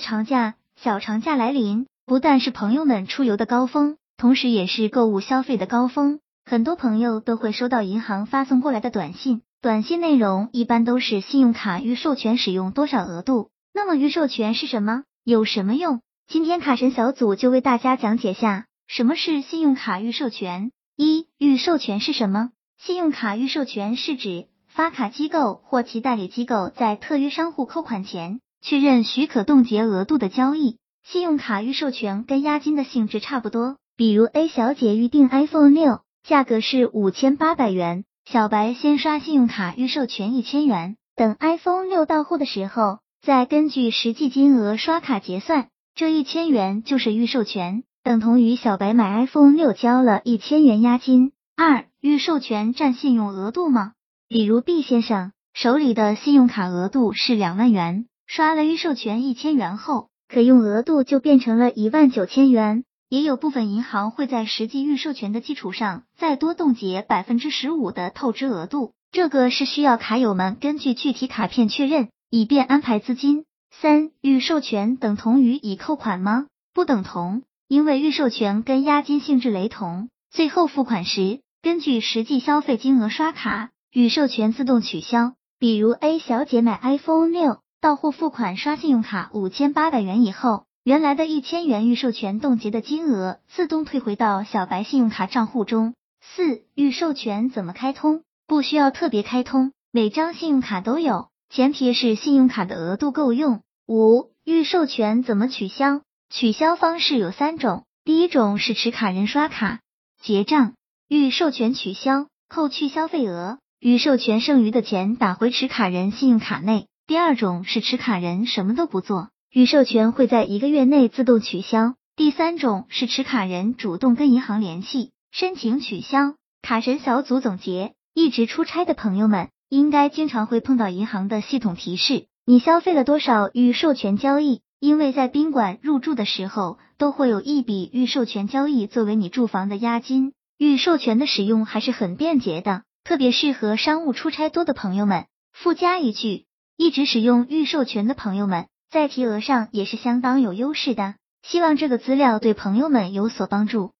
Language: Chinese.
长假、小长假来临，不但是朋友们出游的高峰，同时也是购物消费的高峰。很多朋友都会收到银行发送过来的短信，短信内容一般都是信用卡预授权使用多少额度。那么预授权是什么？有什么用？今天卡神小组就为大家讲解下什么是信用卡预授权。一、预授权是什么？信用卡预授权是指发卡机构或其代理机构在特约商户扣款前，确认许可冻结额度的交易。信用卡预授权跟押金的性质差不多，比如 A 小姐预定 iPhone 六。价格是五千八百元，小白先刷信用卡预授权一千元，等 iPhone 六到货的时候，再根据实际金额刷卡结算，这一千元就是预授权，等同于小白买 iPhone 六交了一千元押金。二、预授权占信用额度吗？比如 B 先生手里的信用卡额度是两万元，刷了预授权一千元后，可用额度就变成了一万九千元。也有部分银行会在实际预授权的基础上，再多冻结百分之十五的透支额度，这个是需要卡友们根据具体卡片确认，以便安排资金。三、预授权等同于已扣款吗？不等同，因为预授权跟押金性质雷同，最后付款时根据实际消费金额刷卡，预授权自动取消。比如 A 小姐买 iPhone 六，到户付款刷信用卡五千八百元以后。原来的一千元预授权冻结的金额自动退回到小白信用卡账户中。四、预授权怎么开通？不需要特别开通，每张信用卡都有，前提是信用卡的额度够用。五、预授权怎么取消？取消方式有三种，第一种是持卡人刷卡结账，预授权取消，扣去消费额，预授权剩余的钱打回持卡人信用卡内。第二种是持卡人什么都不做。预授权会在一个月内自动取消。第三种是持卡人主动跟银行联系申请取消。卡神小组总结：一直出差的朋友们，应该经常会碰到银行的系统提示，你消费了多少预授权交易？因为在宾馆入住的时候，都会有一笔预授权交易作为你住房的押金。预授权的使用还是很便捷的，特别适合商务出差多的朋友们。附加一句，一直使用预授权的朋友们。在提额上也是相当有优势的，希望这个资料对朋友们有所帮助。